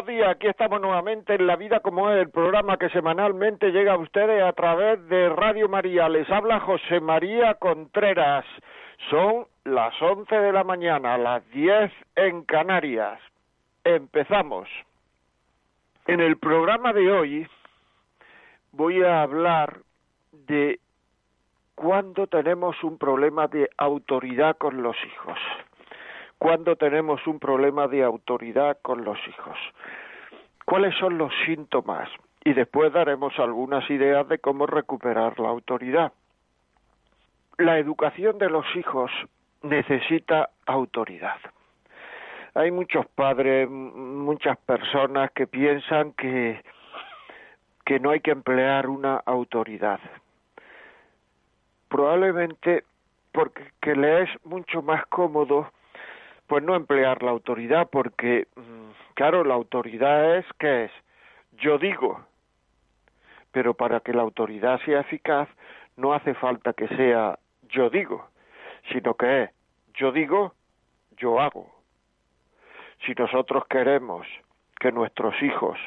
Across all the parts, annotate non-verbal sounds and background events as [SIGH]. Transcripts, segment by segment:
Buenos días. Aquí estamos nuevamente en La Vida como es, el programa que semanalmente llega a ustedes a través de Radio María. Les habla José María Contreras. Son las once de la mañana, las diez en Canarias. Empezamos. En el programa de hoy voy a hablar de cuando tenemos un problema de autoridad con los hijos cuando tenemos un problema de autoridad con los hijos. ¿Cuáles son los síntomas? Y después daremos algunas ideas de cómo recuperar la autoridad. La educación de los hijos necesita autoridad. Hay muchos padres, muchas personas que piensan que, que no hay que emplear una autoridad. Probablemente porque le es mucho más cómodo pues no emplear la autoridad porque mm, claro la autoridad es que es yo digo pero para que la autoridad sea eficaz no hace falta que sea yo digo sino que es yo digo yo hago. Si nosotros queremos que nuestros hijos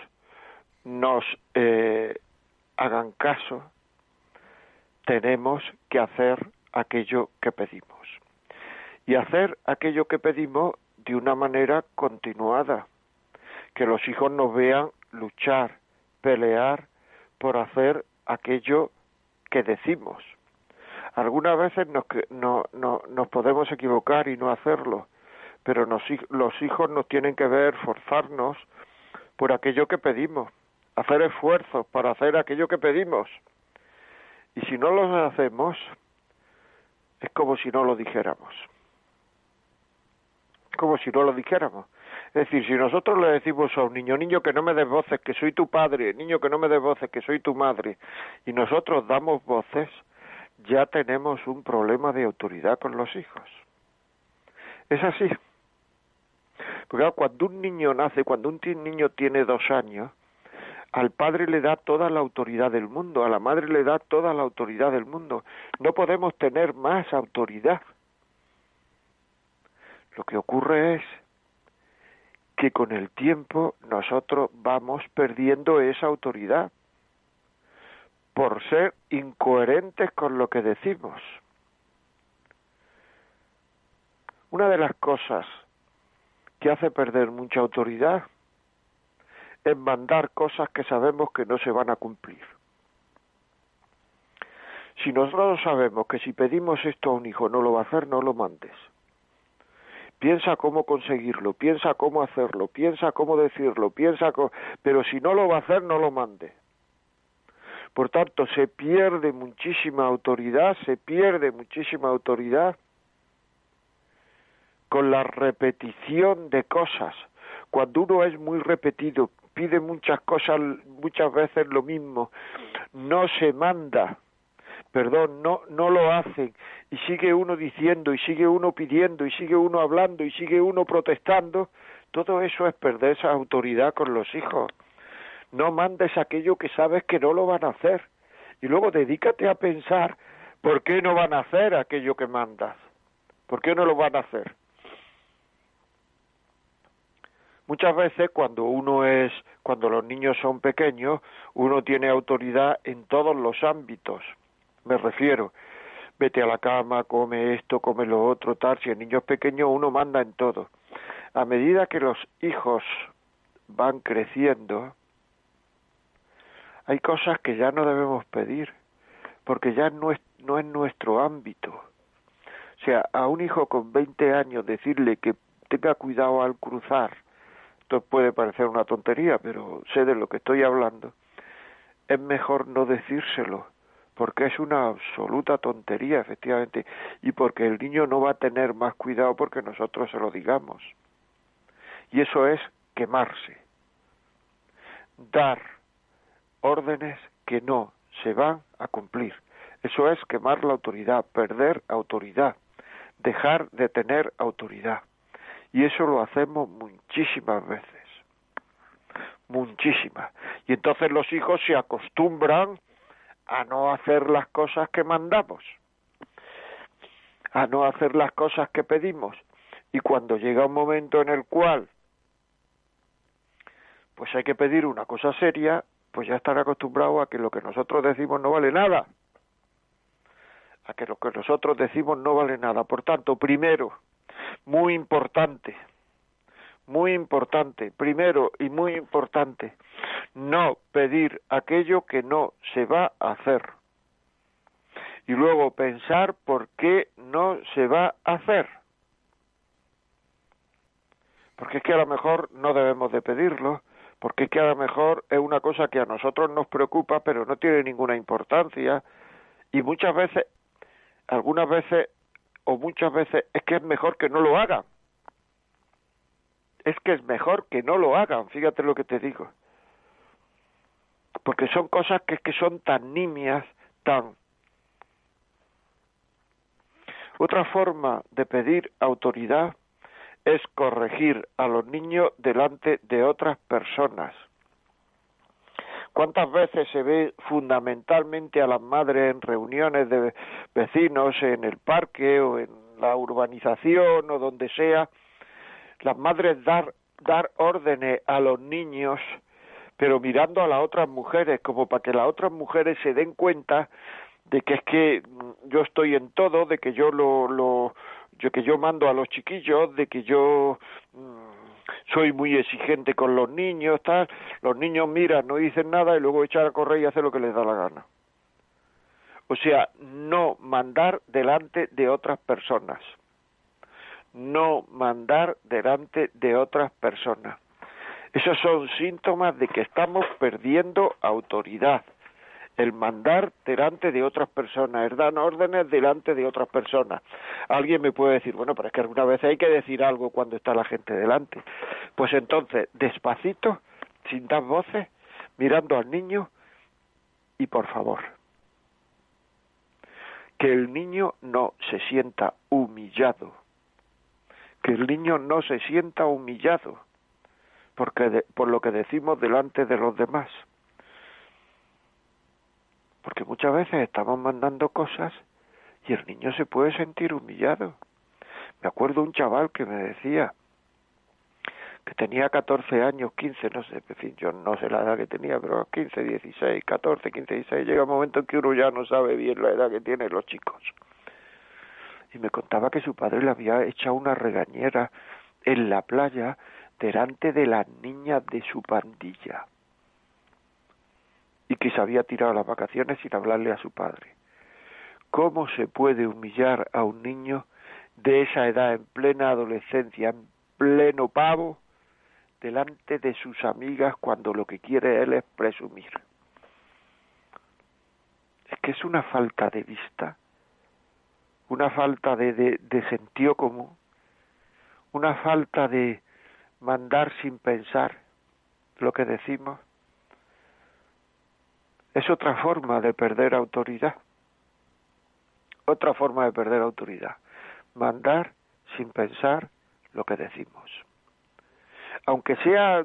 nos eh, hagan caso tenemos que hacer aquello que pedimos y hacer aquello que pedimos de una manera continuada, que los hijos nos vean luchar, pelear por hacer aquello que decimos. Algunas veces nos, no, no, nos podemos equivocar y no hacerlo, pero nos, los hijos nos tienen que ver forzarnos por aquello que pedimos, hacer esfuerzos para hacer aquello que pedimos. Y si no lo hacemos, es como si no lo dijéramos como si no lo dijéramos. Es decir, si nosotros le decimos a un niño, niño que no me des voces, que soy tu padre, niño que no me des voces, que soy tu madre, y nosotros damos voces, ya tenemos un problema de autoridad con los hijos. Es así. Porque cuando un niño nace, cuando un niño tiene dos años, al padre le da toda la autoridad del mundo, a la madre le da toda la autoridad del mundo. No podemos tener más autoridad. Lo que ocurre es que con el tiempo nosotros vamos perdiendo esa autoridad por ser incoherentes con lo que decimos. Una de las cosas que hace perder mucha autoridad es mandar cosas que sabemos que no se van a cumplir. Si nosotros sabemos que si pedimos esto a un hijo no lo va a hacer, no lo mandes piensa cómo conseguirlo, piensa cómo hacerlo, piensa cómo decirlo, piensa pero si no lo va a hacer, no lo mande. Por tanto, se pierde muchísima autoridad, se pierde muchísima autoridad con la repetición de cosas. Cuando uno es muy repetido, pide muchas cosas, muchas veces lo mismo, no se manda, perdón, no, no lo hacen, y sigue uno diciendo, y sigue uno pidiendo, y sigue uno hablando, y sigue uno protestando, todo eso es perder esa autoridad con los hijos. No mandes aquello que sabes que no lo van a hacer. Y luego dedícate a pensar por qué no van a hacer aquello que mandas. ¿Por qué no lo van a hacer? Muchas veces cuando uno es, cuando los niños son pequeños, uno tiene autoridad en todos los ámbitos, me refiero. Vete a la cama, come esto, come lo otro, tal. Si el niño es pequeño, uno manda en todo. a medida que los hijos van creciendo, hay cosas que ya no debemos pedir, porque ya no es, no es nuestro ámbito. O sea, a un hijo con 20 años decirle que tenga cuidado al cruzar, esto puede parecer una tontería, pero sé de lo que estoy hablando, es mejor no decírselo, porque es una absoluta tontería, efectivamente, y porque el niño no va a tener más cuidado porque nosotros se lo digamos. Y eso es quemarse, dar órdenes que no se van a cumplir. Eso es quemar la autoridad, perder autoridad, dejar de tener autoridad. Y eso lo hacemos muchísimas veces, muchísimas. Y entonces los hijos se acostumbran a no hacer las cosas que mandamos, a no hacer las cosas que pedimos. Y cuando llega un momento en el cual pues hay que pedir una cosa seria, pues ya están acostumbrados a que lo que nosotros decimos no vale nada. A que lo que nosotros decimos no vale nada. Por tanto, primero, muy importante, muy importante, primero y muy importante, no pedir aquello que no se va a hacer. Y luego pensar por qué no se va a hacer. Porque es que a lo mejor no debemos de pedirlo, porque es que a lo mejor es una cosa que a nosotros nos preocupa, pero no tiene ninguna importancia, y muchas veces, algunas veces o muchas veces es que es mejor que no lo hagan. Es que es mejor que no lo hagan, fíjate lo que te digo. Porque son cosas que, son tan nimias, tan... Otra forma de pedir autoridad es corregir a los niños delante de otras personas. ¿Cuántas veces se ve fundamentalmente a las madres en reuniones de vecinos en el parque o en la urbanización o donde sea? Las madres dar, dar órdenes a los niños, pero mirando a las otras mujeres, como para que las otras mujeres se den cuenta de que es que yo estoy en todo, de que yo lo, lo, yo que yo mando a los chiquillos, de que yo mm, soy muy exigente con los niños, tal, los niños miran, no dicen nada y luego echan a correr y hacen lo que les da la gana. O sea, no mandar delante de otras personas. No mandar delante de otras personas. Esos son síntomas de que estamos perdiendo autoridad el mandar delante de otras personas, el dar órdenes delante de otras personas. Alguien me puede decir, bueno, pero es que alguna vez hay que decir algo cuando está la gente delante. Pues entonces, despacito, sin dar voces, mirando al niño y por favor, que el niño no se sienta humillado, que el niño no se sienta humillado porque por lo que decimos delante de los demás porque muchas veces estamos mandando cosas y el niño se puede sentir humillado. Me acuerdo un chaval que me decía que tenía 14 años, 15, no sé, yo no sé la edad que tenía, pero 15, 16, 14, 15, 16, llega un momento en que uno ya no sabe bien la edad que tienen los chicos. Y me contaba que su padre le había echado una regañera en la playa delante de las niñas de su pandilla y que se había tirado las vacaciones sin hablarle a su padre. ¿Cómo se puede humillar a un niño de esa edad en plena adolescencia, en pleno pavo, delante de sus amigas cuando lo que quiere él es presumir? Es que es una falta de vista, una falta de, de, sentido común, una falta de mandar sin pensar lo que decimos es otra forma de perder autoridad. Otra forma de perder autoridad. Mandar sin pensar lo que decimos. Aunque sea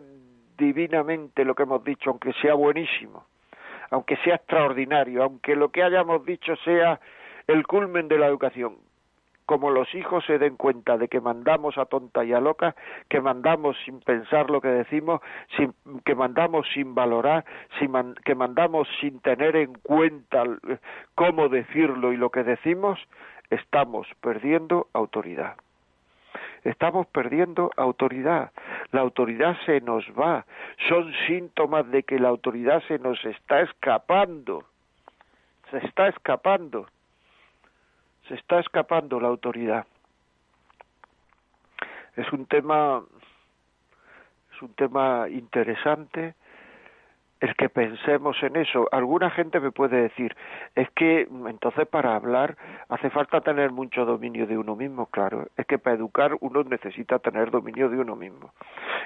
divinamente lo que hemos dicho, aunque sea buenísimo, aunque sea extraordinario, aunque lo que hayamos dicho sea el culmen de la educación, como los hijos se den cuenta de que mandamos a tonta y a loca, que mandamos sin pensar lo que decimos, que mandamos sin valorar, que mandamos sin tener en cuenta cómo decirlo y lo que decimos, estamos perdiendo autoridad. Estamos perdiendo autoridad. La autoridad se nos va. Son síntomas de que la autoridad se nos está escapando. Se está escapando. Se está escapando la autoridad. Es un tema es un tema interesante el que pensemos en eso. Alguna gente me puede decir, es que entonces para hablar hace falta tener mucho dominio de uno mismo, claro. Es que para educar uno necesita tener dominio de uno mismo.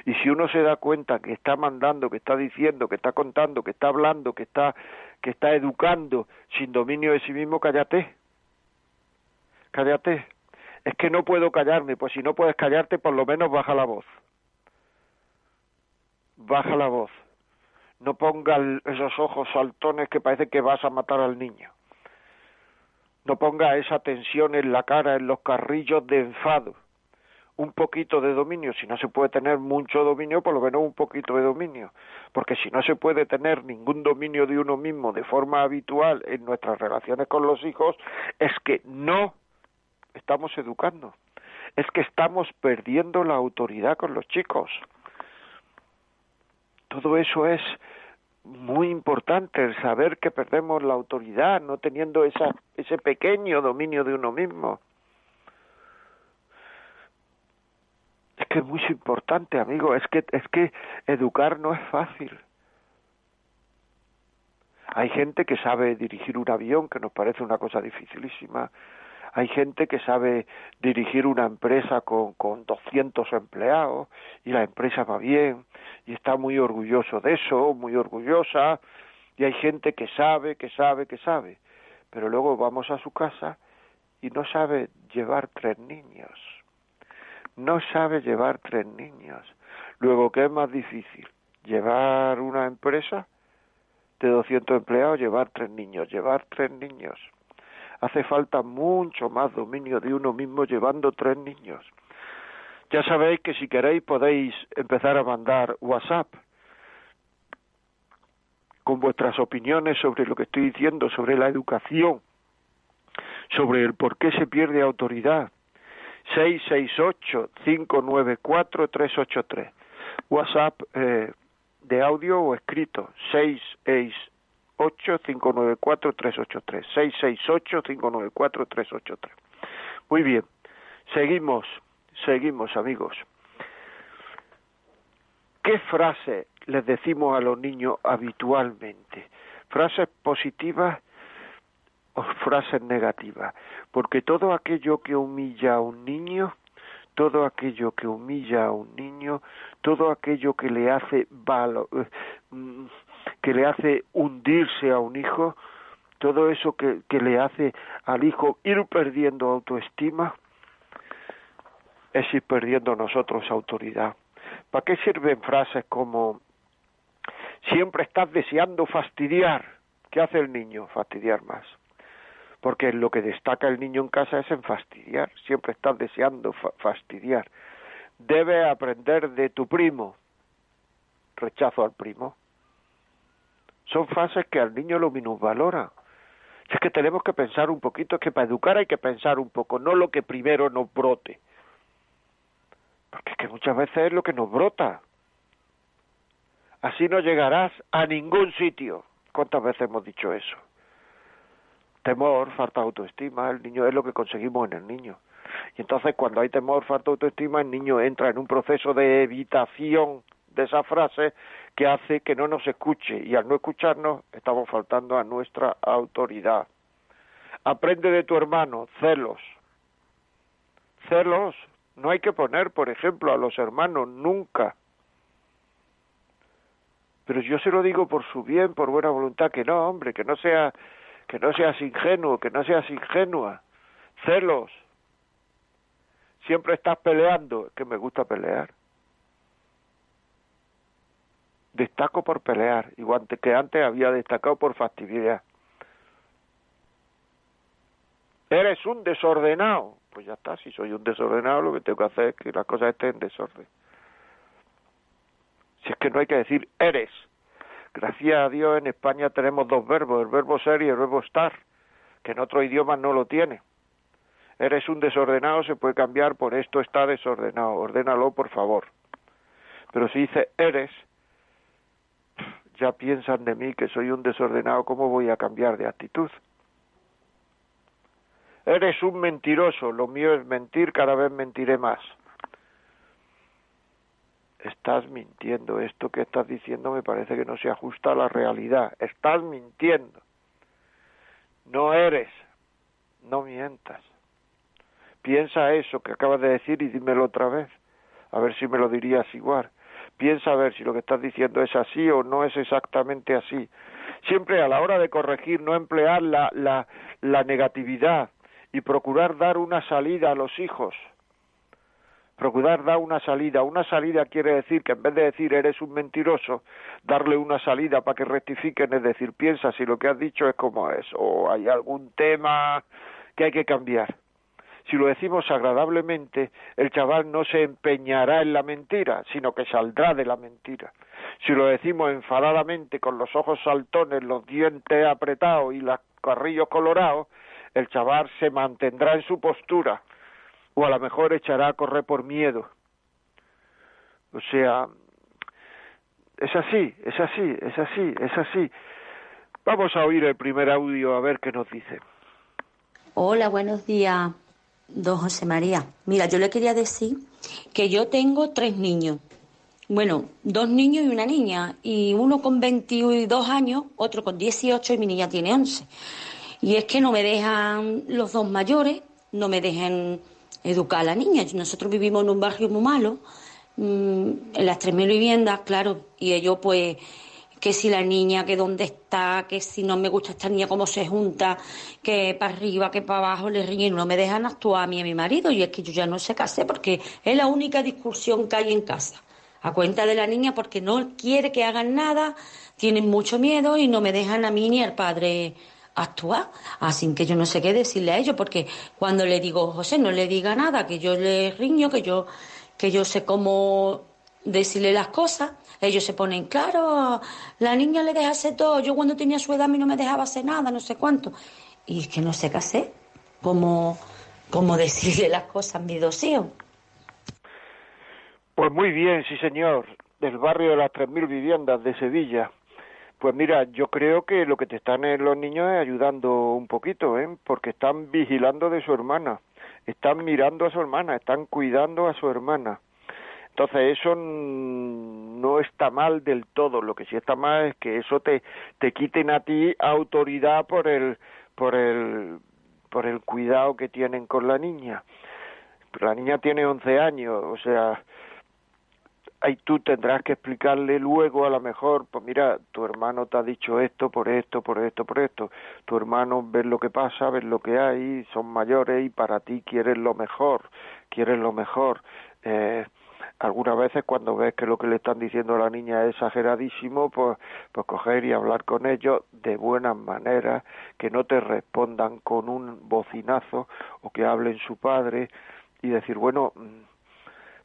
Y si uno se da cuenta que está mandando, que está diciendo, que está contando, que está hablando, que está que está educando sin dominio de sí mismo, cállate. Cállate. Es que no puedo callarme, pues si no puedes callarte, por lo menos baja la voz. Baja la voz no ponga esos ojos saltones que parece que vas a matar al niño. No ponga esa tensión en la cara, en los carrillos de enfado. Un poquito de dominio, si no se puede tener mucho dominio, por lo menos un poquito de dominio. Porque si no se puede tener ningún dominio de uno mismo de forma habitual en nuestras relaciones con los hijos, es que no estamos educando. Es que estamos perdiendo la autoridad con los chicos. Todo eso es muy importante el saber que perdemos la autoridad no teniendo esa, ese pequeño dominio de uno mismo. Es que es muy importante, amigo, es que es que educar no es fácil. Hay gente que sabe dirigir un avión, que nos parece una cosa dificilísima. Hay gente que sabe dirigir una empresa con, con 200 empleados y la empresa va bien y está muy orgulloso de eso, muy orgullosa, y hay gente que sabe, que sabe, que sabe, pero luego vamos a su casa y no sabe llevar tres niños, no sabe llevar tres niños. Luego, ¿qué es más difícil? ¿Llevar una empresa de 200 empleados? ¿Llevar tres niños? ¿Llevar tres niños? Hace falta mucho más dominio de uno mismo llevando tres niños. Ya sabéis que si queréis podéis empezar a mandar WhatsApp con vuestras opiniones sobre lo que estoy diciendo, sobre la educación, sobre el por qué se pierde autoridad. 668-594-383. WhatsApp eh, de audio o escrito. 668-594-383. 668-594-383. Muy bien. Seguimos. Seguimos, amigos. ¿Qué frase les decimos a los niños habitualmente? ¿Frases positivas o frases negativas? Porque todo aquello que humilla a un niño, todo aquello que humilla a un niño, todo aquello que le hace mm, que le hace hundirse a un hijo, todo eso que, que le hace al hijo ir perdiendo autoestima, es ir perdiendo nosotros autoridad. ¿Para qué sirven frases como siempre estás deseando fastidiar? ¿Qué hace el niño? Fastidiar más. Porque lo que destaca el niño en casa es en fastidiar. Siempre estás deseando fastidiar. Debe aprender de tu primo. Rechazo al primo. Son frases que al niño lo minusvalora. Es que tenemos que pensar un poquito, es que para educar hay que pensar un poco, no lo que primero nos brote. Porque es que muchas veces es lo que nos brota. Así no llegarás a ningún sitio. ¿Cuántas veces hemos dicho eso? Temor, falta de autoestima, el niño es lo que conseguimos en el niño. Y entonces cuando hay temor, falta de autoestima, el niño entra en un proceso de evitación de esa frase que hace que no nos escuche y al no escucharnos estamos faltando a nuestra autoridad. Aprende de tu hermano, celos. Celos no hay que poner, por ejemplo, a los hermanos nunca. Pero yo se lo digo por su bien, por buena voluntad, que no, hombre, que no sea, que no seas ingenuo, que no seas ingenua. Celos. Siempre estás peleando, que me gusta pelear. Destaco por pelear, igual que antes había destacado por fastidiar. Eres un desordenado pues ya está, si soy un desordenado lo que tengo que hacer es que las cosas estén en desorden. Si es que no hay que decir eres. Gracias a Dios en España tenemos dos verbos, el verbo ser y el verbo estar, que en otros idiomas no lo tiene. Eres un desordenado se puede cambiar por esto está desordenado, ordénalo por favor. Pero si dice eres, ya piensan de mí que soy un desordenado, ¿cómo voy a cambiar de actitud? Eres un mentiroso, lo mío es mentir, cada vez mentiré más. Estás mintiendo, esto que estás diciendo me parece que no se ajusta a la realidad. Estás mintiendo. No eres, no mientas. Piensa eso que acabas de decir y dímelo otra vez, a ver si me lo dirías igual. Piensa a ver si lo que estás diciendo es así o no es exactamente así. Siempre a la hora de corregir no emplear la, la, la negatividad, y procurar dar una salida a los hijos. Procurar dar una salida. Una salida quiere decir que en vez de decir eres un mentiroso, darle una salida para que rectifiquen, es decir, piensa si lo que has dicho es como es, o hay algún tema que hay que cambiar. Si lo decimos agradablemente, el chaval no se empeñará en la mentira, sino que saldrá de la mentira. Si lo decimos enfadadamente, con los ojos saltones, los dientes apretados y los carrillos colorados, el chaval se mantendrá en su postura o a lo mejor echará a correr por miedo. O sea, es así, es así, es así, es así. Vamos a oír el primer audio a ver qué nos dice. Hola, buenos días, don José María. Mira, yo le quería decir que yo tengo tres niños. Bueno, dos niños y una niña. Y uno con 22 años, otro con 18 y mi niña tiene 11. Y es que no me dejan los dos mayores, no me dejan educar a la niña. Nosotros vivimos en un barrio muy malo, mm, en las 3.000 viviendas, claro, y ellos pues que si la niña, que dónde está, que si no me gusta esta niña, cómo se junta, que para arriba, que para abajo, le riñen, no me dejan actuar a mí y a mi marido, y es que yo ya no sé qué hacer porque es la única discusión que hay en casa, a cuenta de la niña porque no quiere que hagan nada, tienen mucho miedo y no me dejan a mí ni al padre actuar. Así que yo no sé qué decirle a ellos, porque cuando le digo, José, no le diga nada, que yo le riño, que yo, que yo sé cómo decirle las cosas, ellos se ponen, claro, la niña le deja hacer todo, yo cuando tenía su edad a mí no me dejaba hacer nada, no sé cuánto. Y es que no sé qué hacer, cómo, cómo [LAUGHS] decirle las cosas a mis dos. Pues muy bien, sí señor, del barrio de las 3.000 viviendas de Sevilla. Pues mira, yo creo que lo que te están los niños es ayudando un poquito, ¿eh? porque están vigilando de su hermana, están mirando a su hermana, están cuidando a su hermana. Entonces eso no está mal del todo, lo que sí está mal es que eso te, te quiten a ti autoridad por el, por el, por el cuidado que tienen con la niña. La niña tiene 11 años, o sea, ahí tú tendrás que explicarle luego a lo mejor, pues mira, tu hermano te ha dicho esto por esto, por esto, por esto. Tu hermano ve lo que pasa, ve lo que hay, son mayores y para ti quieren lo mejor, quieren lo mejor. Eh, algunas veces cuando ves que lo que le están diciendo a la niña es exageradísimo, pues, pues coger y hablar con ellos de buenas maneras, que no te respondan con un bocinazo o que hablen su padre y decir, bueno,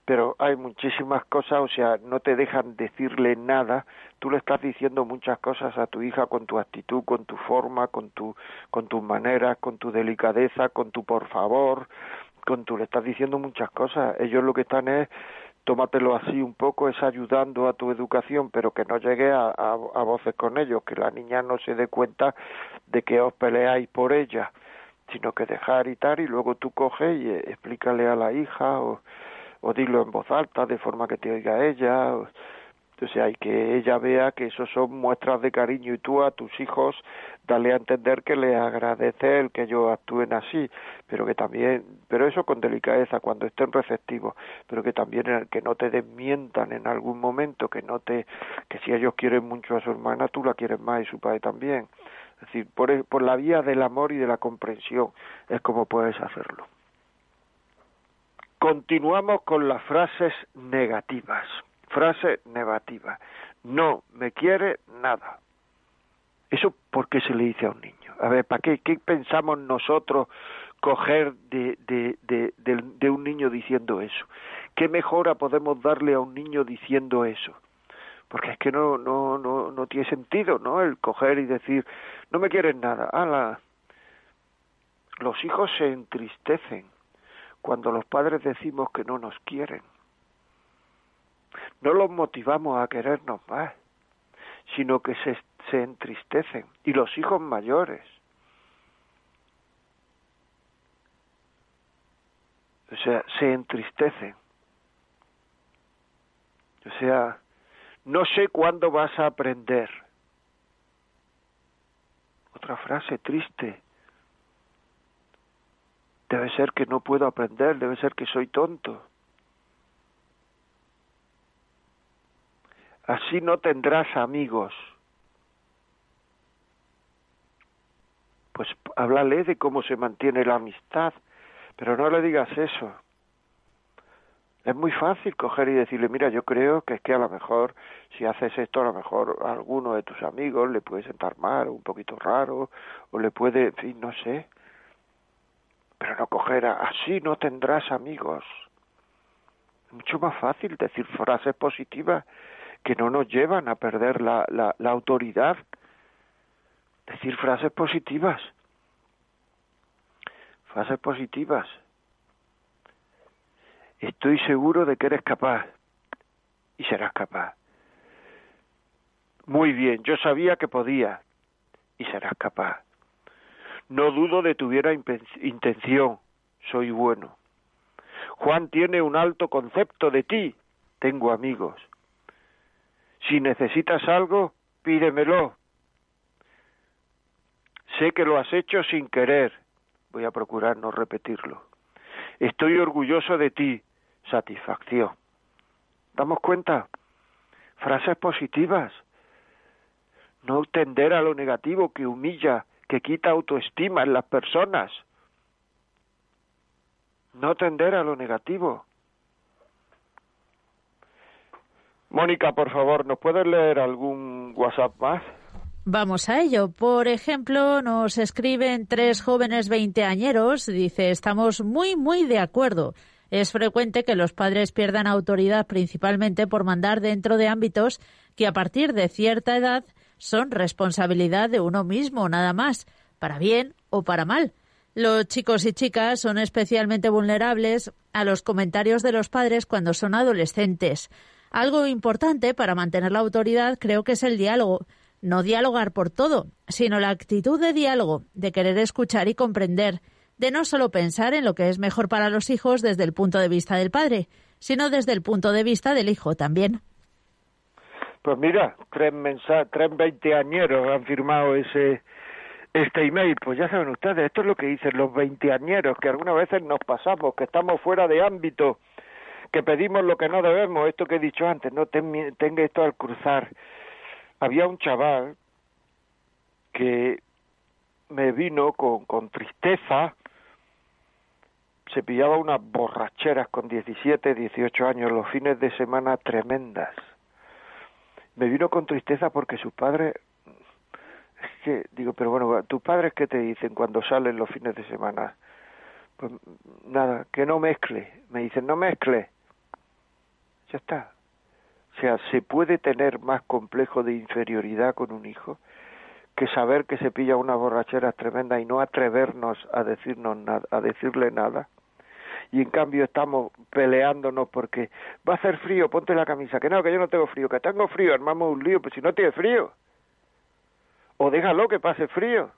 pero hay muchísimas cosas, o sea, no te dejan decirle nada, tú le estás diciendo muchas cosas a tu hija con tu actitud, con tu forma, con tu con tus maneras, con tu delicadeza, con tu por favor, con tu le estás diciendo muchas cosas. Ellos lo que están es tómatelo así un poco, es ayudando a tu educación, pero que no llegue a, voces con ellos, que la niña no se dé cuenta de que os peleáis por ella, sino que dejar y tal, y luego tú coges y explícale a la hija o o dilo en voz alta de forma que te oiga ella. O, sea, hay que ella vea que eso son muestras de cariño y tú a tus hijos dale a entender que le agradece el que ellos actúen así, pero que también, pero eso con delicadeza cuando estén receptivos, pero que también el que no te desmientan en algún momento, que no te, que si ellos quieren mucho a su hermana, tú la quieres más y su padre también. Es decir, por, por la vía del amor y de la comprensión es como puedes hacerlo. Continuamos con las frases negativas. Frase negativa. No me quiere nada. ¿Eso por qué se le dice a un niño? A ver, ¿para qué, pensamos nosotros coger de, de, un niño diciendo eso? ¿Qué mejora podemos darle a un niño diciendo eso? Porque es que no, no, no, no tiene sentido, ¿no? El coger y decir, no me quieres nada, ala, Los hijos se entristecen cuando los padres decimos que no nos quieren. No los motivamos a querernos más, sino que se, se entristecen. Y los hijos mayores. O sea, se entristecen. O sea, no sé cuándo vas a aprender. Otra frase triste. Debe ser que no puedo aprender, debe ser que soy tonto. Así no tendrás amigos. Pues háblale de cómo se mantiene la amistad, pero no le digas eso. Es muy fácil coger y decirle, mira, yo creo que es que a lo mejor si haces esto, a lo mejor a alguno de tus amigos le puede sentar mal, o un poquito raro, o le puede, en fin, no sé. Pero no coger así no tendrás amigos. Mucho más fácil decir frases positivas que no nos llevan a perder la, la, la autoridad. Decir frases positivas. Frases positivas estoy seguro de que eres capaz y serás capaz. Muy bien, yo sabía que podía y serás capaz. No dudo de tuviera intención, soy bueno. Juan tiene un alto concepto de ti, tengo amigos. Si necesitas algo, pídemelo. Sé que lo has hecho sin querer, voy a procurar no repetirlo. Estoy orgulloso de ti, satisfacción. ¿Damos cuenta? Frases positivas. No tender a lo negativo que humilla, que quita autoestima en las personas. No tender a lo negativo. Mónica, por favor, ¿nos puedes leer algún WhatsApp más? Vamos a ello. Por ejemplo, nos escriben tres jóvenes veinteañeros. Dice, estamos muy, muy de acuerdo. Es frecuente que los padres pierdan autoridad principalmente por mandar dentro de ámbitos que a partir de cierta edad son responsabilidad de uno mismo, nada más, para bien o para mal. Los chicos y chicas son especialmente vulnerables a los comentarios de los padres cuando son adolescentes. Algo importante para mantener la autoridad creo que es el diálogo. No dialogar por todo, sino la actitud de diálogo, de querer escuchar y comprender, de no solo pensar en lo que es mejor para los hijos desde el punto de vista del padre, sino desde el punto de vista del hijo también. Pues mira, tres, veinteañeros han firmado ese este email. Pues ya saben ustedes, esto es lo que dicen los veinteañeros, que algunas veces nos pasamos, que estamos fuera de ámbito, que pedimos lo que no debemos, esto que he dicho antes, no tenga esto al cruzar. Había un chaval que me vino con, con tristeza se pillaba unas borracheras con 17, 18 años, los fines de semana tremendas. Me vino con tristeza porque sus padres, es que digo, pero bueno, ¿tus padres qué te dicen cuando salen los fines de semana? Pues nada, que no mezcle. Me dicen, no mezcle. Ya está. O sea, ¿se puede tener más complejo de inferioridad con un hijo que saber que se pilla una borrachera tremenda y no atrevernos a decirnos nada, a decirle nada? y en cambio estamos peleándonos porque va a hacer frío, ponte la camisa, que no, que yo no tengo frío, que tengo frío, armamos un lío, pues si no tiene frío. O déjalo que pase frío.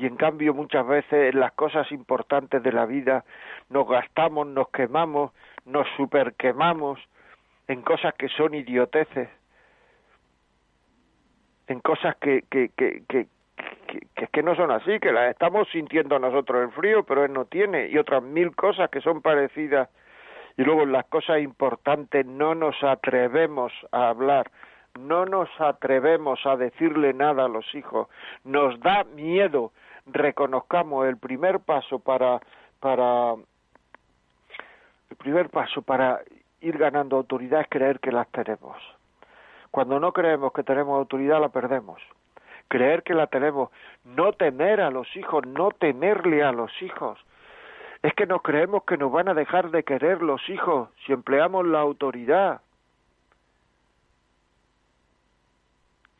Y en cambio muchas veces en las cosas importantes de la vida nos gastamos, nos quemamos, nos superquemamos en cosas que son idioteces, en cosas que, que, que, que, que, que no son así, que las estamos sintiendo nosotros el frío, pero él no tiene, y otras mil cosas que son parecidas. Y luego las cosas importantes no nos atrevemos a hablar, no nos atrevemos a decirle nada a los hijos, nos da miedo, reconozcamos el primer paso para, para, el primer paso para ir ganando autoridad es creer que las tenemos. Cuando no creemos que tenemos autoridad la perdemos creer que la tenemos, no temer a los hijos, no temerle a los hijos. Es que nos creemos que nos van a dejar de querer los hijos si empleamos la autoridad.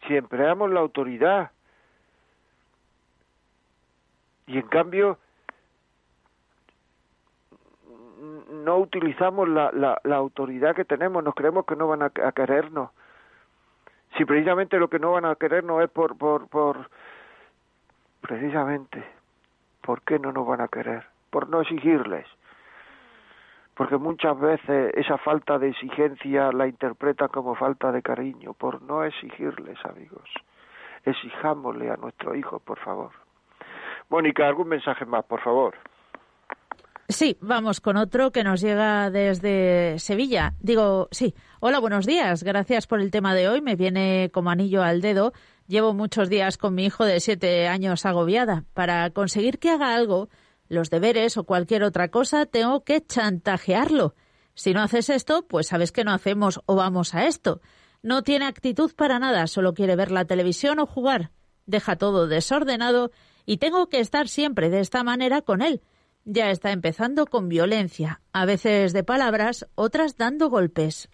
Si empleamos la autoridad. Y en cambio, no utilizamos la, la, la autoridad que tenemos, nos creemos que no van a, querernos. Si precisamente lo que no van a querernos es por, por, por, precisamente, ¿por qué no nos van a querer? Por no exigirles. Porque muchas veces esa falta de exigencia la interpretan como falta de cariño, por no exigirles, amigos. Exijámosle a nuestro hijo, por favor. Mónica, algún mensaje más, por favor. Sí, vamos con otro que nos llega desde Sevilla. Digo, sí. Hola, buenos días. Gracias por el tema de hoy. Me viene como anillo al dedo. Llevo muchos días con mi hijo de siete años agobiada. Para conseguir que haga algo, los deberes o cualquier otra cosa, tengo que chantajearlo. Si no haces esto, pues sabes que no hacemos o vamos a esto. No tiene actitud para nada, solo quiere ver la televisión o jugar. Deja todo desordenado y tengo que estar siempre de esta manera con él ya está empezando con violencia, a veces de palabras, otras dando golpes.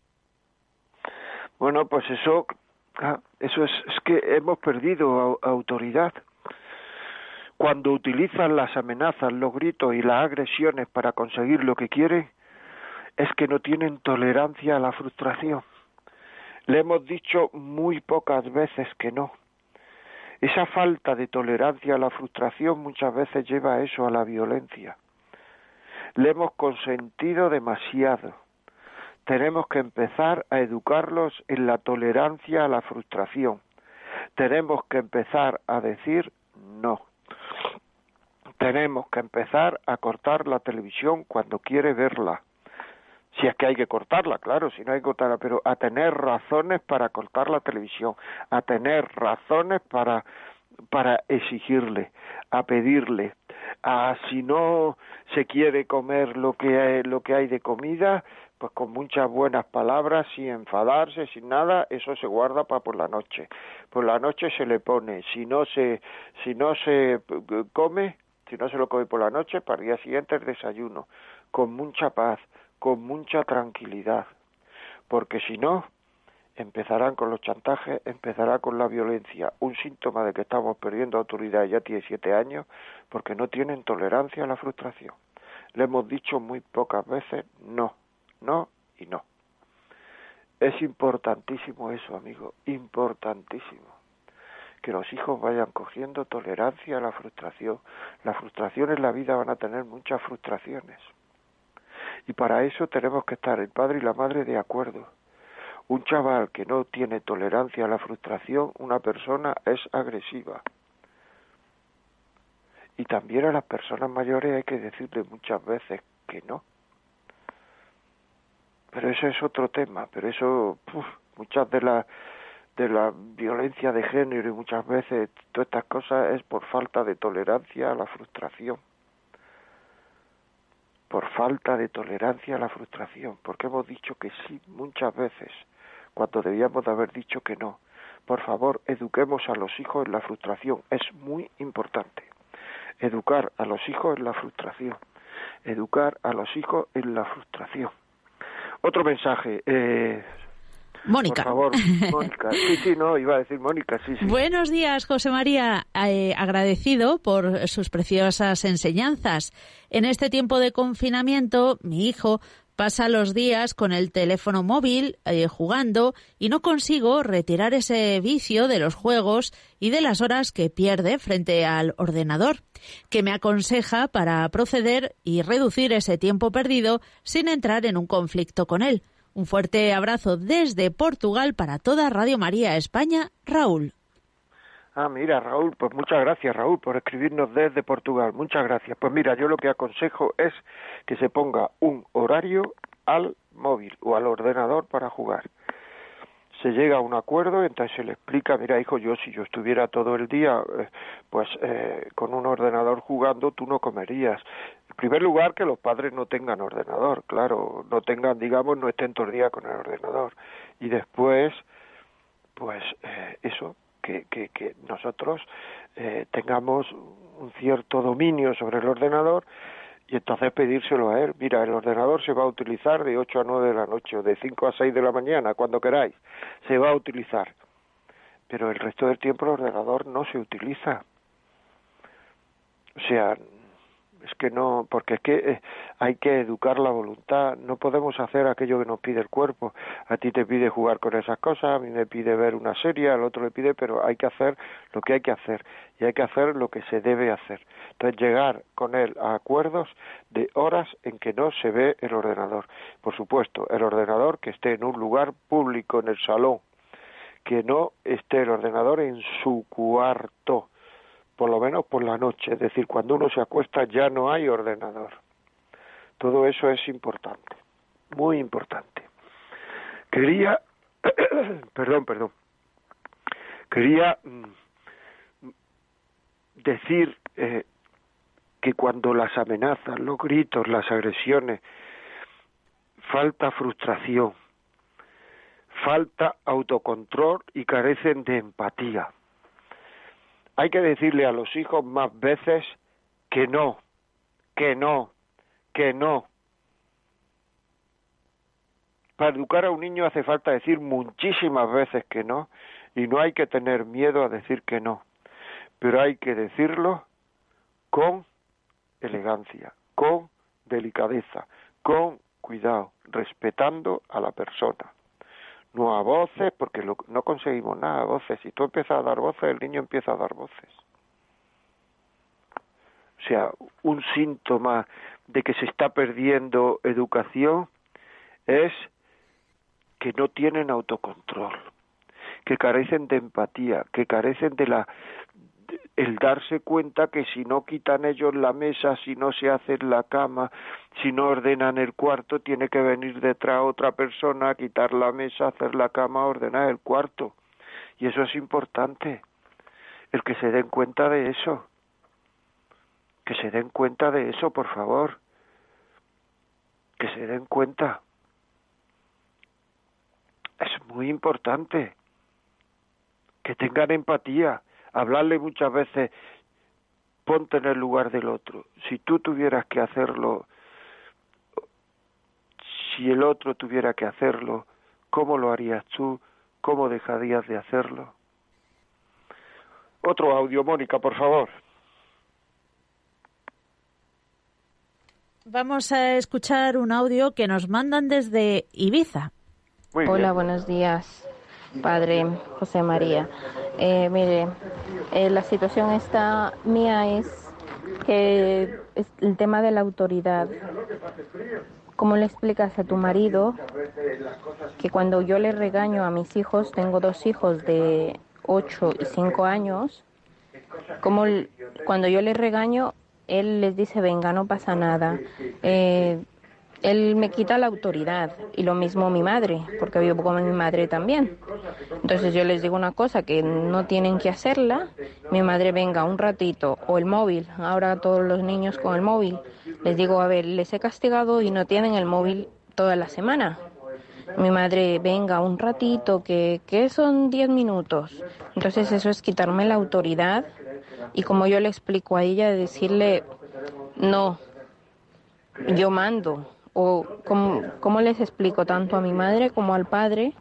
Bueno, pues eso, ah, eso es, es que hemos perdido autoridad. Cuando utilizan las amenazas, los gritos y las agresiones para conseguir lo que quieren, es que no tienen tolerancia a la frustración. Le hemos dicho muy pocas veces que no. Esa falta de tolerancia a la frustración muchas veces lleva a eso, a la violencia. Le hemos consentido demasiado. Tenemos que empezar a educarlos en la tolerancia a la frustración. Tenemos que empezar a decir no. Tenemos que empezar a cortar la televisión cuando quiere verla si es que hay que cortarla, claro, si no hay que cortarla, pero a tener razones para cortar la televisión, a tener razones para para exigirle, a pedirle, a si no se quiere comer lo que hay, lo que hay de comida, pues con muchas buenas palabras, sin enfadarse, sin nada, eso se guarda para por la noche. Por la noche se le pone, si no se si no se come, si no se lo come por la noche, para el día siguiente el desayuno, con mucha paz, con mucha tranquilidad, porque si no, empezarán con los chantajes, empezará con la violencia, un síntoma de que estamos perdiendo autoridad ya tiene siete años, porque no tienen tolerancia a la frustración. Le hemos dicho muy pocas veces no, no y no. Es importantísimo eso, amigo, importantísimo. Que los hijos vayan cogiendo tolerancia a la frustración. Las frustraciones en la vida van a tener muchas frustraciones. Y para eso tenemos que estar el padre y la madre de acuerdo. Un chaval que no tiene tolerancia a la frustración, una persona es agresiva. Y también a las personas mayores hay que decirle muchas veces que no. Pero eso es otro tema, pero eso, muchas de las de la violencia de género y muchas veces todas estas cosas es por falta de tolerancia a la frustración por falta de tolerancia a la frustración, porque hemos dicho que sí muchas veces, cuando debíamos de haber dicho que no. Por favor, eduquemos a los hijos en la frustración, es muy importante. Educar a los hijos en la frustración, educar a los hijos en la frustración. Otro mensaje, eh, Mónica. Por favor, Mónica. Sí, sí, no, iba a decir Mónica, sí, sí. Buenos días, José María. Eh, agradecido por sus preciosas enseñanzas. En este tiempo de confinamiento, mi hijo pasa los días con el teléfono móvil eh, jugando y no consigo retirar ese vicio de los juegos y de las horas que pierde frente al ordenador, que me aconseja para proceder y reducir ese tiempo perdido sin entrar en un conflicto con él. Un fuerte abrazo desde Portugal para toda Radio María España, Raúl. Ah, mira, Raúl, pues muchas gracias, Raúl, por escribirnos desde Portugal. Muchas gracias. Pues mira, yo lo que aconsejo es que se ponga un horario al móvil o al ordenador para jugar se llega a un acuerdo, entonces se le explica, mira hijo, yo si yo estuviera todo el día eh, pues eh, con un ordenador jugando, tú no comerías. En primer lugar, que los padres no tengan ordenador, claro, no tengan, digamos, no estén todo el día con el ordenador. Y después, pues eh, eso, que, que, que nosotros tengamos un cierto dominio sobre el ordenador y entonces pedírselo a él. Mira, el ordenador se va a utilizar de 8 a 9 de la noche o de 5 a 6 de la mañana, cuando queráis. Se va a utilizar. Pero el resto del tiempo el ordenador no se utiliza. O sea, es que no, porque es que eh, hay que educar la voluntad, no podemos hacer aquello que nos pide el cuerpo. A ti te pide jugar con esas cosas, a mí me pide ver una serie, al otro le pide, pero hay que hacer lo que hay que hacer y hay que hacer lo que se debe hacer. Entonces llegar con él a acuerdos de horas en que no se ve el ordenador. Por supuesto, el ordenador que esté en un lugar público, en el salón, que no esté el ordenador en su cuarto por lo menos por la noche, es decir, cuando uno se acuesta ya no hay ordenador. Todo eso es importante, muy importante. Quería, [CLEARS THROAT] perdón, perdón, quería mm, decir eh, que cuando las amenazas, los gritos, las agresiones, falta frustración, falta autocontrol y carecen de empatía hay que decirle a los hijos más veces que no, que no, que no. Para educar a un niño hace falta decir muchísimas veces que no y no hay que tener miedo a decir que no, pero hay que decirlo con elegancia, con delicadeza, con cuidado, respetando a la persona no a voces, porque no conseguimos nada a voces. Si tú empiezas a dar voces, el niño empieza a dar voces. O sea, un síntoma de que se está perdiendo educación es que no tienen autocontrol, que carecen de empatía, que carecen de la el darse cuenta que si no quitan ellos la mesa, si no se hacen la cama, si no ordenan el cuarto, tiene que venir detrás otra persona a quitar la mesa, hacer la cama, ordenar el cuarto. Y eso es importante, el que se den cuenta de eso. Que se den cuenta de eso, por favor. Que se den cuenta. Es muy importante. Que tengan empatía hablarle muchas veces, ponte en el lugar del otro. Si tú tuvieras que hacerlo, si el otro tuviera que hacerlo, ¿cómo lo harías tú? ¿Cómo dejarías de hacerlo? Otro audio, Mónica, por favor. Vamos a escuchar un audio que nos mandan desde Ibiza. Hola, buenos días. Padre José María. Eh, mire, eh, la situación esta mía es que el tema de la autoridad. ¿Cómo le explicas a tu marido que cuando yo le regaño a mis hijos, tengo dos hijos de 8 y 5 años, como cuando yo le regaño, él les dice, venga, no pasa nada. Eh, él me quita la autoridad y lo mismo mi madre, porque vivo con mi madre también. Entonces yo les digo una cosa, que no tienen que hacerla, mi madre venga un ratito o el móvil, ahora todos los niños con el móvil, les digo, a ver, les he castigado y no tienen el móvil toda la semana. Mi madre venga un ratito, que, que son 10 minutos. Entonces eso es quitarme la autoridad y como yo le explico a ella, decirle, no, yo mando, o cómo, les explico tanto a mi madre como al padre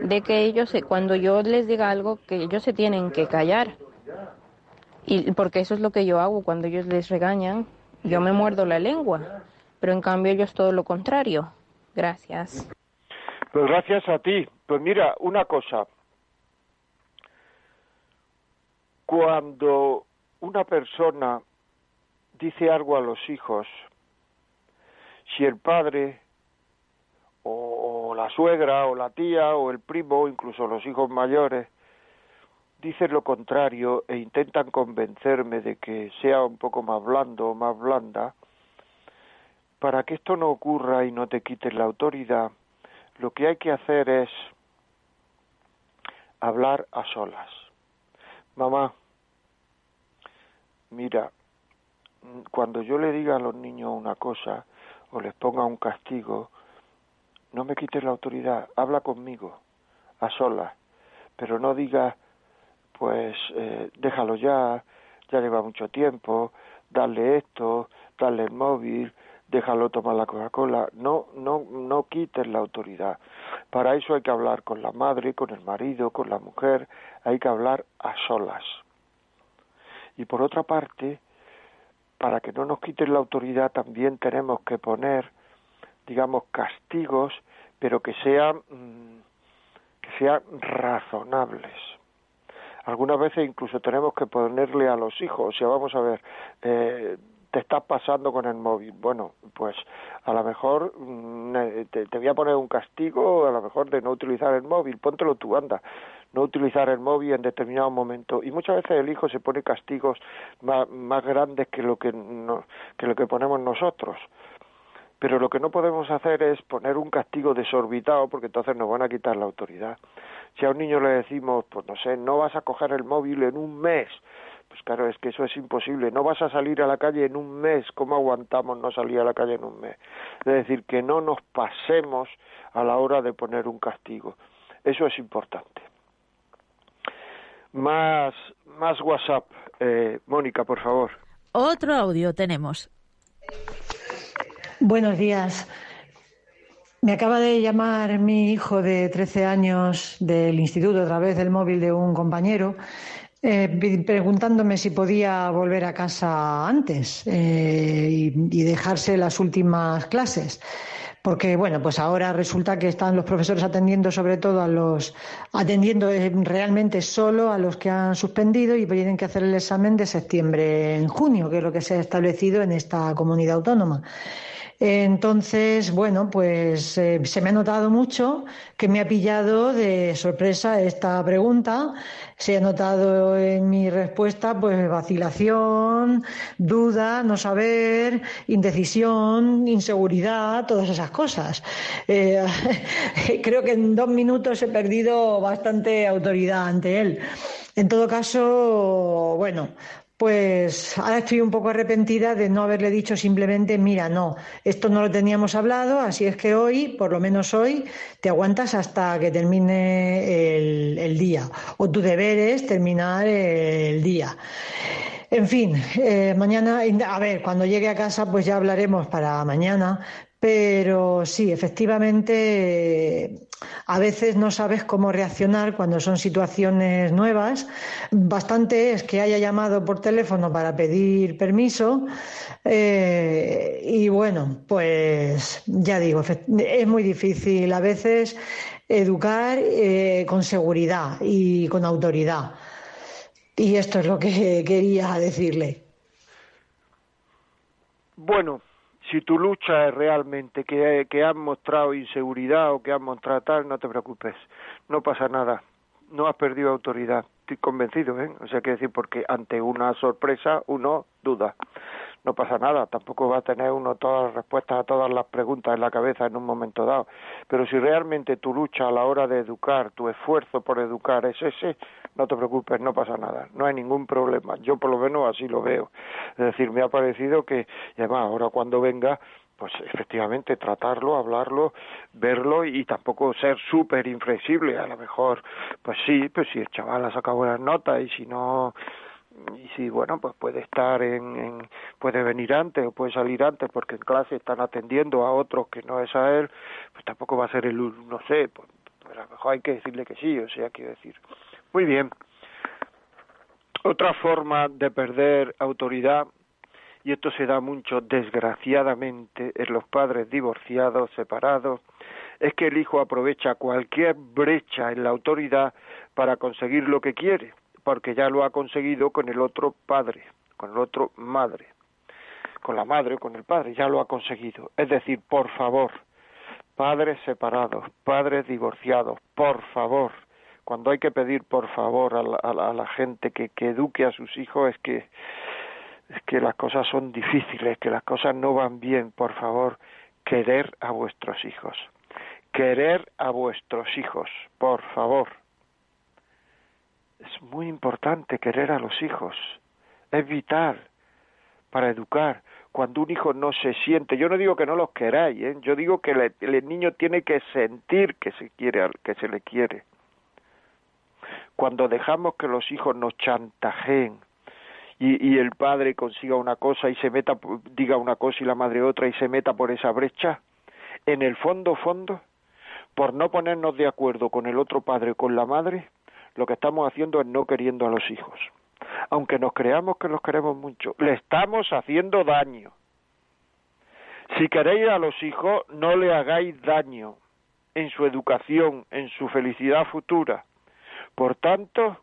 de que ellos, cuando yo les diga algo, que ellos se tienen que callar. Y porque eso es lo que yo hago cuando ellos les regañan, yo me muerdo la lengua, pero en cambio ellos todo lo contrario. Gracias. Pues gracias a ti. Pues mira, una cosa. Cuando una persona dice algo a los hijos, si el padre o, la suegra o la tía o el primo o incluso los hijos mayores dicen lo contrario e intentan convencerme de que sea un poco más blando o más blanda, para que esto no ocurra y no te quites la autoridad, lo que hay que hacer es hablar a solas. Mamá, mira, cuando yo le diga a los niños una cosa, o les ponga un castigo, no me quites la autoridad, habla conmigo, a solas, pero no digas, pues eh, déjalo ya, ya lleva mucho tiempo, dale esto, dale el móvil, déjalo tomar la Coca-Cola, no, no, no quites la autoridad. Para eso hay que hablar con la madre, con el marido, con la mujer, hay que hablar a solas. Y por otra parte, para que no nos quiten la autoridad también tenemos que poner, digamos, castigos, pero que sean, mm, que sean razonables. Algunas veces incluso tenemos que ponerle a los hijos, o sea, vamos a ver, eh, te estás pasando con el móvil. Bueno, pues a lo mejor mm, eh, te, voy a poner un castigo, a lo mejor de no utilizar el móvil, póntelo tú, anda, no utilizar el móvil en determinado momento. Y muchas veces el hijo se pone castigos más, grandes que lo que, que lo que ponemos nosotros. Pero lo que no podemos hacer es poner un castigo desorbitado porque entonces nos van a quitar la autoridad. Si a un niño le decimos, pues no sé, no vas a coger el móvil en un mes, pues claro, es que eso es imposible. No vas a salir a la calle en un mes. ¿Cómo aguantamos no salir a la calle en un mes? Es decir, que no nos pasemos a la hora de poner un castigo. Eso es importante. Más, más WhatsApp. Eh, Mónica, por favor. Otro audio tenemos. Buenos días. Me acaba de llamar mi hijo de 13 años del instituto a través del móvil de un compañero eh, preguntándome si podía volver a casa antes eh, y, dejarse las últimas clases. Porque, bueno, pues ahora resulta que están los profesores atendiendo sobre todo a los, atendiendo eh, realmente solo a los que han suspendido y tienen que hacer el examen de septiembre en junio, que es lo que se ha establecido en esta comunidad autónoma. Entonces, bueno, pues eh, se me ha notado mucho que me ha pillado de sorpresa esta pregunta. Se ha notado en mi respuesta, pues vacilación, duda, no saber, indecisión, inseguridad, todas esas cosas. Eh, [LAUGHS] creo que en dos minutos he perdido bastante autoridad ante él. En todo caso, bueno, pues ahora estoy un poco arrepentida de no haberle dicho simplemente, mira, no, esto no lo teníamos hablado, así es que hoy, por lo menos hoy, te aguantas hasta que termine el, día. O tu deber es terminar el día. En fin, eh, mañana, a ver, cuando llegue a casa, pues ya hablaremos para mañana, pero sí, efectivamente, a veces no sabes cómo reaccionar cuando son situaciones nuevas. Bastante es que haya llamado por teléfono para pedir permiso. Eh, y bueno, pues ya digo, es muy difícil a veces educar eh, con seguridad y con autoridad. Y esto es lo que [LAUGHS] quería decirle. Bueno, si tu lucha es realmente que, que has mostrado inseguridad o que has mostrado tal, no te preocupes, no pasa nada, no has perdido autoridad, estoy convencido, ¿eh? O sea, que decir, porque ante una sorpresa uno duda no pasa nada, tampoco va a tener uno todas las respuestas a todas las preguntas en la cabeza en un momento dado, pero si realmente tu lucha a la hora de educar, tu esfuerzo por educar es ese, no te preocupes, no pasa nada, no hay ningún problema, yo por lo menos así lo veo, es decir, me ha parecido que, y además ahora cuando venga, pues efectivamente tratarlo, hablarlo, verlo y tampoco ser súper inflexible, a lo mejor, pues sí, pues si el chaval ha sacado buenas notas y si no y si bueno pues puede estar en, puede venir antes o puede salir antes porque en clase están atendiendo a otros que no es a él pues tampoco va a ser el no sé pues, a lo mejor hay que decirle que sí o sea quiero decir. Muy bien. Otra forma de perder autoridad y esto se da mucho desgraciadamente en los padres divorciados separados es que el hijo aprovecha cualquier brecha en la autoridad para conseguir lo que quiere porque ya lo ha conseguido con el otro padre, con el otro madre, con la madre, con el padre, ya lo ha conseguido. Es decir, por favor, padres separados, padres divorciados, por favor, cuando hay que pedir por favor a la, gente que, que eduque a sus hijos es que es que las cosas son difíciles, que las cosas no van bien, por favor, querer a vuestros hijos. Querer a vuestros hijos, por favor es muy importante querer a los hijos, es vital para educar. Cuando un hijo no se siente, yo no digo que no los queráis, ¿eh? yo digo que el niño tiene que sentir que se quiere, que se le quiere. Cuando dejamos que los hijos nos chantajeen y, y el padre consiga una cosa y se meta, diga una cosa y la madre otra y se meta por esa brecha, en el fondo, fondo, por no ponernos de acuerdo con el otro padre, con la madre, lo que estamos haciendo es no queriendo a los hijos. aunque nos creamos que los queremos mucho, le estamos haciendo daño. Si queréis a los hijos, no le hagáis daño en su educación, en su felicidad futura. Por tanto,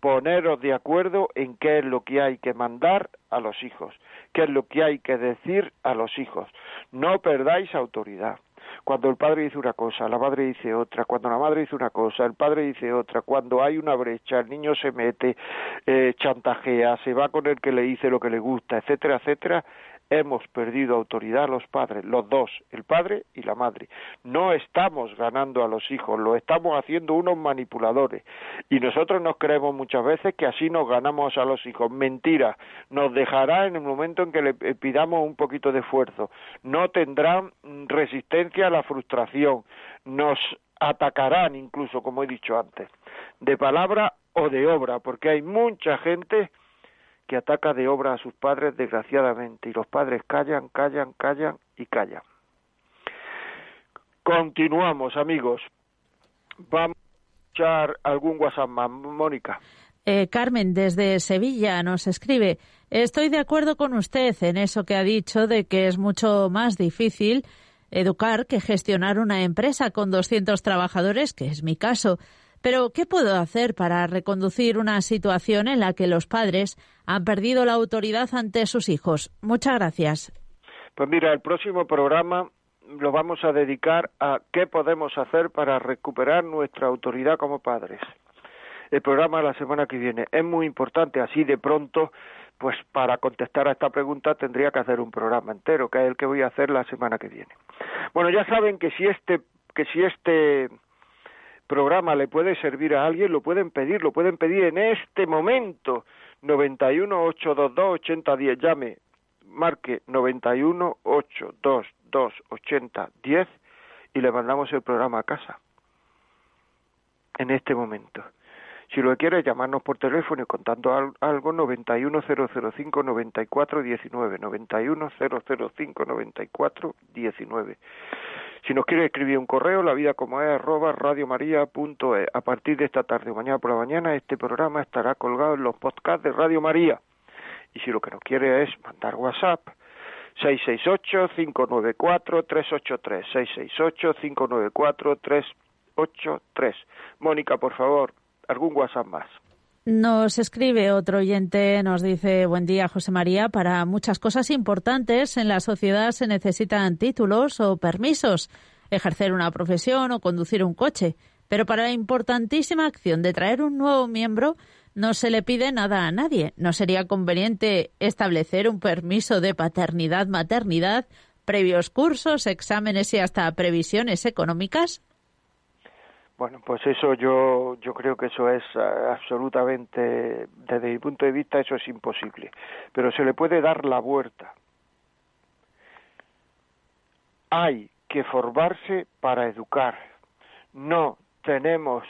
poneros de acuerdo en qué es lo que hay que mandar a los hijos, qué es lo que hay que decir a los hijos. No perdáis autoridad. Cuando el padre dice una cosa, la madre dice otra, cuando la madre dice una cosa, el padre dice otra, cuando hay una brecha, el niño se mete, eh, chantajea, se va con el que le dice lo que le gusta, etcétera, etcétera, hemos perdido autoridad los padres, los dos, el padre y la madre. No estamos ganando a los hijos, lo estamos haciendo unos manipuladores. Y nosotros nos creemos muchas veces que así nos ganamos a los hijos. Mentira, nos dejará en el momento en que le pidamos un poquito de esfuerzo. No tendrán resistencia a la frustración. Nos atacarán incluso, como he dicho antes, de palabra o de obra, porque hay mucha gente que ataca de obra a sus padres desgraciadamente y los padres callan, callan, callan y callan. Continuamos, amigos. Vamos a echar algún WhatsApp más. Mónica. Eh, Carmen, desde Sevilla, nos escribe, estoy de acuerdo con usted en eso que ha dicho de que es mucho más difícil educar que gestionar una empresa con 200 trabajadores, que es mi caso. Pero, ¿qué puedo hacer para reconducir una situación en la que los padres han perdido la autoridad ante sus hijos? Muchas gracias. Pues mira, el próximo programa lo vamos a dedicar a qué podemos hacer para recuperar nuestra autoridad como padres. El programa la semana que viene es muy importante, así de pronto, pues para contestar a esta pregunta tendría que hacer un programa entero, que es el que voy a hacer la semana que viene. Bueno, ya saben que si este que si este programa le puede servir a alguien, lo pueden pedir, lo pueden pedir en este momento. 91 822 8010, llame, marque 91 822 8010 y le mandamos el programa a casa. En este momento. Si lo quiere llamarnos por teléfono y contando algo, 91005 9419, 91005 9419. Si nos quiere escribir un correo, la vida como es arroba radiomaria.es. A partir de esta tarde o mañana por la mañana, este programa estará colgado en los podcasts de Radio María. Y si lo que nos quiere es mandar WhatsApp, 668-594-383. 668-594-383. Mónica, por favor, algún WhatsApp más. Nos escribe otro oyente, nos dice, buen día José María, para muchas cosas importantes en la sociedad se necesitan títulos o permisos, ejercer una profesión o conducir un coche, pero para la importantísima acción de traer un nuevo miembro no se le pide nada a nadie. ¿No sería conveniente establecer un permiso de paternidad-maternidad, previos cursos, exámenes y hasta previsiones económicas? Bueno, pues eso yo, yo creo que eso es eh, absolutamente, desde mi punto de vista, eso es imposible. Pero se le puede dar la vuelta. Hay que formarse para educar. No tenemos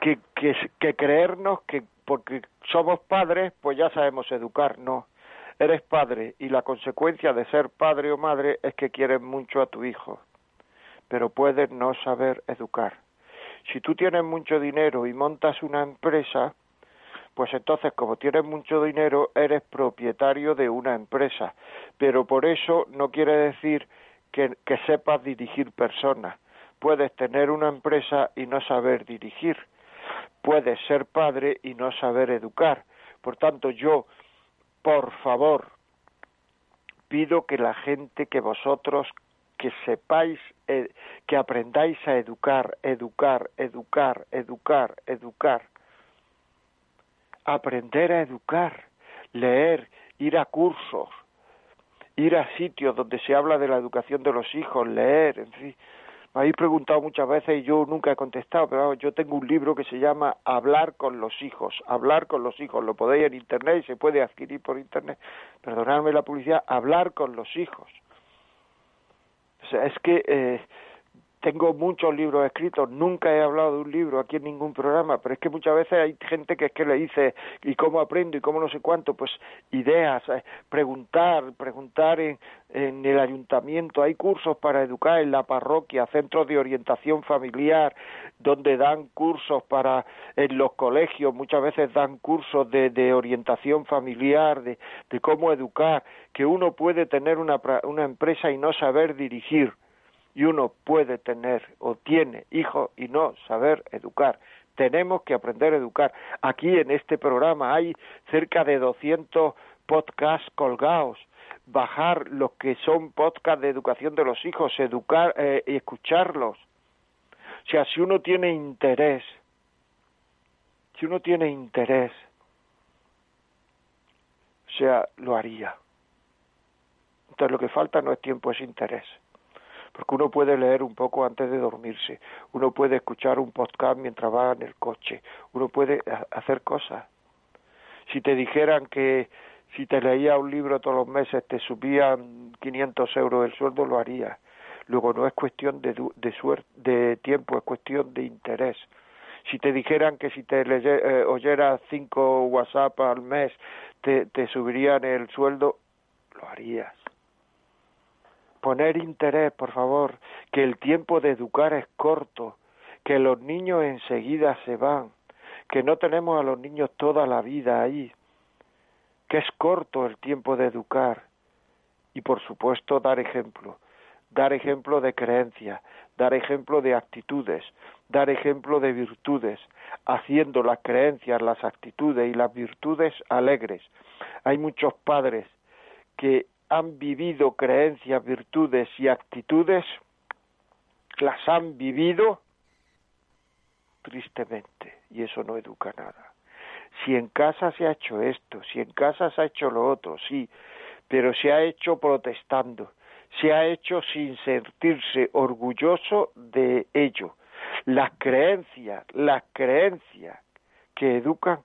que, que, que creernos que porque somos padres, pues ya sabemos educar. No. Eres padre y la consecuencia de ser padre o madre es que quieres mucho a tu hijo, pero puedes no saber educar si tú tienes mucho dinero y montas una empresa, pues entonces como tienes mucho dinero eres propietario de una empresa, pero por eso no quiere decir que, sepas dirigir personas. Puedes tener una empresa y no saber dirigir. Puedes ser padre y no saber educar. Por tanto, yo, por favor, pido que la gente, que vosotros que sepáis, eh, que aprendáis a educar, educar, educar, educar, educar. Aprender a educar, leer, ir a cursos, ir a sitios donde se habla de la educación de los hijos, leer, en fin. Me habéis preguntado muchas veces y yo nunca he contestado, pero yo tengo un libro que se llama Hablar con los hijos, Hablar con los hijos, lo podéis en internet y se puede adquirir por internet, perdonadme la publicidad, Hablar con los hijos es que eh, tengo muchos libros escritos, nunca he hablado de un libro aquí en ningún programa, pero es que muchas veces hay gente que es que le dice, ¿y cómo aprendo? ¿y cómo no sé cuánto? Pues ideas, eh, preguntar, preguntar en, en el ayuntamiento, hay cursos para educar en la parroquia, centros de orientación familiar, donde dan cursos para, en los colegios, muchas veces dan cursos de, de orientación familiar, de, de cómo educar, que uno puede tener una, una empresa y no saber dirigir, y uno puede tener o tiene hijos y no saber educar. Tenemos que aprender a educar. Aquí en este programa hay cerca de 200 podcasts colgados. Bajar los que son podcasts de educación de los hijos, educar eh, escucharlos. O sea, si uno tiene interés, si uno tiene interés, o sea, lo haría. Entonces lo que falta no es tiempo, es interés porque uno puede leer un poco antes de dormirse, uno puede escuchar un podcast mientras va en el coche, uno puede hacer cosas. Si te dijeran que si te leía un libro todos los meses te subían 500 euros el sueldo, lo harías. Luego no es cuestión de, de, de tiempo, es cuestión de interés. Si te dijeran que si te eh, oyeras cinco WhatsApp al mes te, te subirían el sueldo, lo harías poner interés, por favor, que el tiempo de educar es corto, que los niños enseguida se van, que no tenemos a los niños toda la vida ahí, que es corto el tiempo de educar y por supuesto dar ejemplo, dar ejemplo de creencia, dar ejemplo de actitudes, dar ejemplo de virtudes, haciendo las creencias, las actitudes y las virtudes alegres. Hay muchos padres que han vivido creencias, virtudes y actitudes, las han vivido tristemente y eso no educa nada. Si en casa se ha hecho esto, si en casa se ha hecho lo otro, sí, pero se ha hecho protestando, se ha hecho sin sentirse orgulloso de ello. Las creencias, las creencias que educan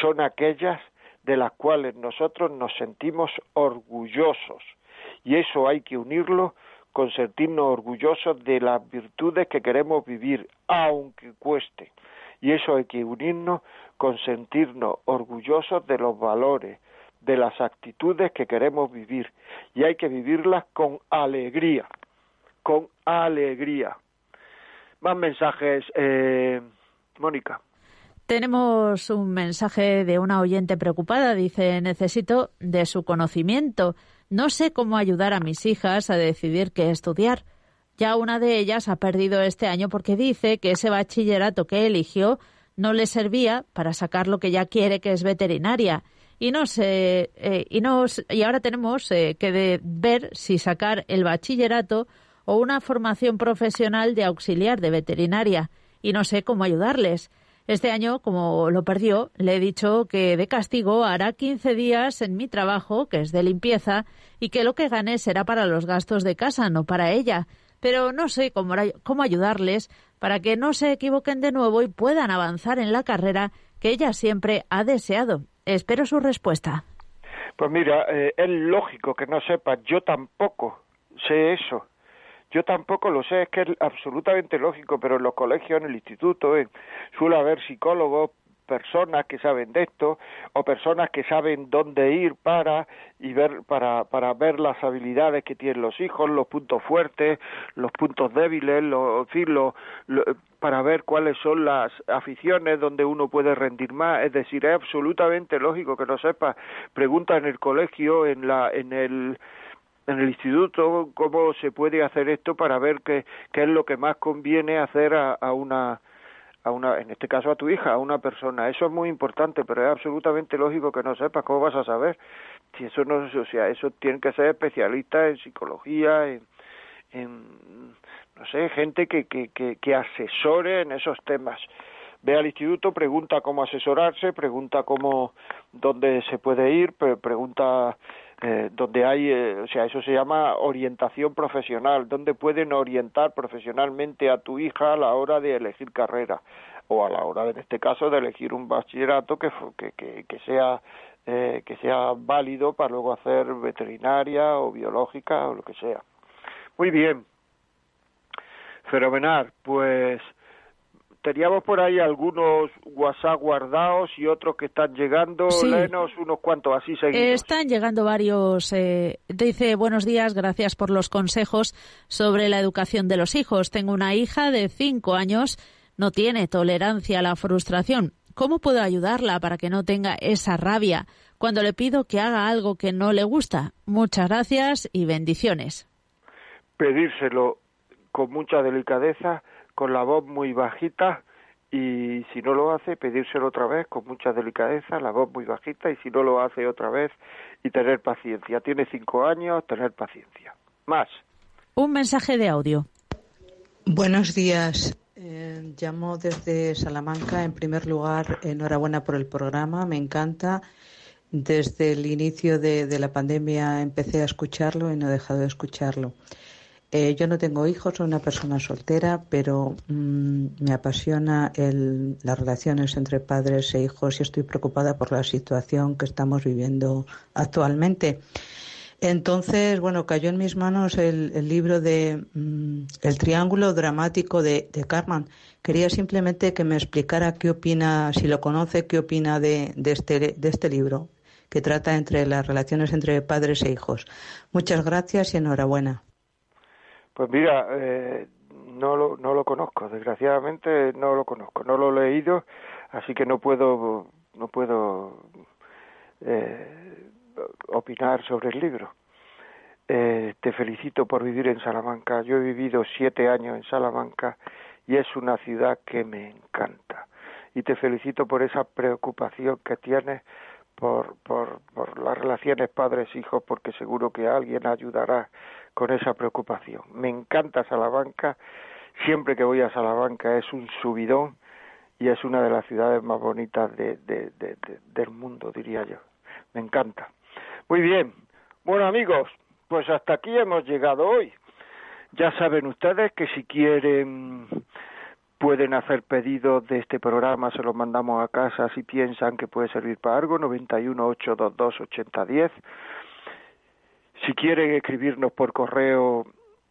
son aquellas de las cuales nosotros nos sentimos orgullosos. Y eso hay que unirlo con sentirnos orgullosos de las virtudes que queremos vivir, aunque cueste. Y eso hay que unirnos con sentirnos orgullosos de los valores, de las actitudes que queremos vivir. Y hay que vivirlas con alegría, con alegría. Más mensajes, eh, Mónica. Tenemos un mensaje de una oyente preocupada. Dice, necesito de su conocimiento. No sé cómo ayudar a mis hijas a decidir qué estudiar. Ya una de ellas ha perdido este año porque dice que ese bachillerato que eligió no le servía para sacar lo que ya quiere, que es veterinaria. Y no sé, eh, y, y ahora tenemos eh, que ver si sacar el bachillerato o una formación profesional de auxiliar de veterinaria. Y no sé cómo ayudarles. Este año, como lo perdió, le he dicho que de castigo hará 15 días en mi trabajo, que es de limpieza, y que lo que gane será para los gastos de casa, no para ella. Pero no sé cómo, ayudarles para que no se equivoquen de nuevo y puedan avanzar en la carrera que ella siempre ha deseado. Espero su respuesta. Pues mira, eh, es lógico que no sepa, yo tampoco sé eso. Yo tampoco lo sé, es que es absolutamente lógico, pero en los colegios, en el instituto, suele haber psicólogos, personas que saben de esto o personas que saben dónde ir para y ver para para ver las habilidades que tienen los hijos, los puntos fuertes, los puntos débiles, los, para ver cuáles son las aficiones donde uno puede rendir más, es decir, es absolutamente lógico que no sepa. Pregunta en el colegio, en la en el en el instituto cómo se puede hacer esto para ver qué, qué es lo que más conviene hacer a, a una a una en este caso a tu hija a una persona. Eso es muy importante pero es absolutamente lógico que no sepas cómo vas a saber si eso no o sea eso tiene que ser especialista en psicología en, en no sé gente que, que, que, que asesore en esos temas. Ve al instituto, pregunta cómo asesorarse, pregunta cómo, dónde se puede ir, pregunta eh, donde hay, eh, o sea, eso se llama orientación profesional, donde pueden orientar profesionalmente a tu hija a la hora de elegir carrera o a la hora, en este caso, de elegir un bachillerato que, que, que, sea eh, que sea válido para luego hacer veterinaria o biológica o lo que sea. Muy bien. Fenomenal, pues teníamos por ahí algunos WhatsApp guardados y otros que están llegando. Sí. Léenos unos cuantos, así seguimos. Están llegando varios. eh, dice, buenos días, gracias por los consejos sobre la educación de los hijos. Tengo una hija de cinco años, no tiene tolerancia a la frustración. ¿Cómo puedo ayudarla para que no tenga esa rabia cuando le pido que haga algo que no le gusta? Muchas gracias y bendiciones. Pedírselo con mucha delicadeza, con la voz muy bajita y si no lo hace, pedírselo otra vez con mucha delicadeza, la voz muy bajita y si no lo hace otra vez y tener paciencia. Tiene cinco años, tener paciencia. Más. Un mensaje de audio. Buenos días. Eh, llamo desde Salamanca. En primer lugar, enhorabuena por el programa. Me encanta. Desde el inicio de, de la pandemia empecé a escucharlo y no he dejado de escucharlo. Eh, yo no tengo hijos, soy una persona soltera, pero mm, me apasiona el, las relaciones entre padres e hijos y estoy preocupada por la situación que estamos viviendo actualmente. Entonces, bueno, cayó en mis manos el, libro de mm, El Triángulo Dramático de, de Carman. Quería simplemente que me explicara qué opina, si lo conoce, qué opina de, de, este, de este libro, que trata entre las relaciones entre padres e hijos. Muchas gracias y enhorabuena. Pues mira, eh, no, lo, no lo conozco, desgraciadamente no lo conozco, no lo he leído, así que no puedo, no puedo eh, opinar sobre el libro. Eh, te felicito por vivir en Salamanca. Yo he vivido siete años en Salamanca y es una ciudad que me encanta. Y te felicito por esa preocupación que tienes por, por, por las relaciones padres-hijos, porque seguro que alguien ayudará con esa preocupación. Me encanta Salamanca, siempre que voy a Salamanca es un subidón y es una de las ciudades más bonitas de, de, de, del mundo, diría yo. Me encanta. Muy bien, bueno amigos, pues hasta aquí hemos llegado hoy. Ya saben ustedes que si quieren pueden hacer pedidos de este programa, se los mandamos a casa si piensan que puede servir para algo, 91 822 8010 si quieren escribirnos por correo,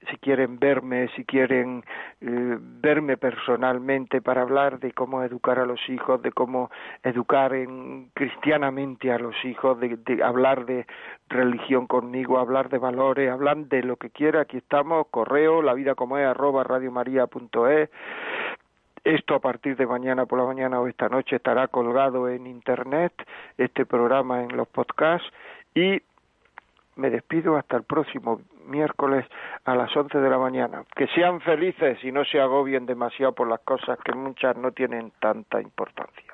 si quieren verme, si quieren eh, verme personalmente para hablar de cómo educar a los hijos, de cómo educar en, cristianamente a los hijos, de, de, hablar de religión conmigo, hablar de valores, hablar de lo que quiera, aquí estamos, correo, la vida como es, arroba radiomaria.es. Esto a partir de mañana por la mañana o esta noche estará colgado en internet, este programa en los podcasts y me despido hasta el próximo miércoles a las 11 de la mañana. Que sean felices y no se agobien demasiado por las cosas que muchas no tienen tanta importancia.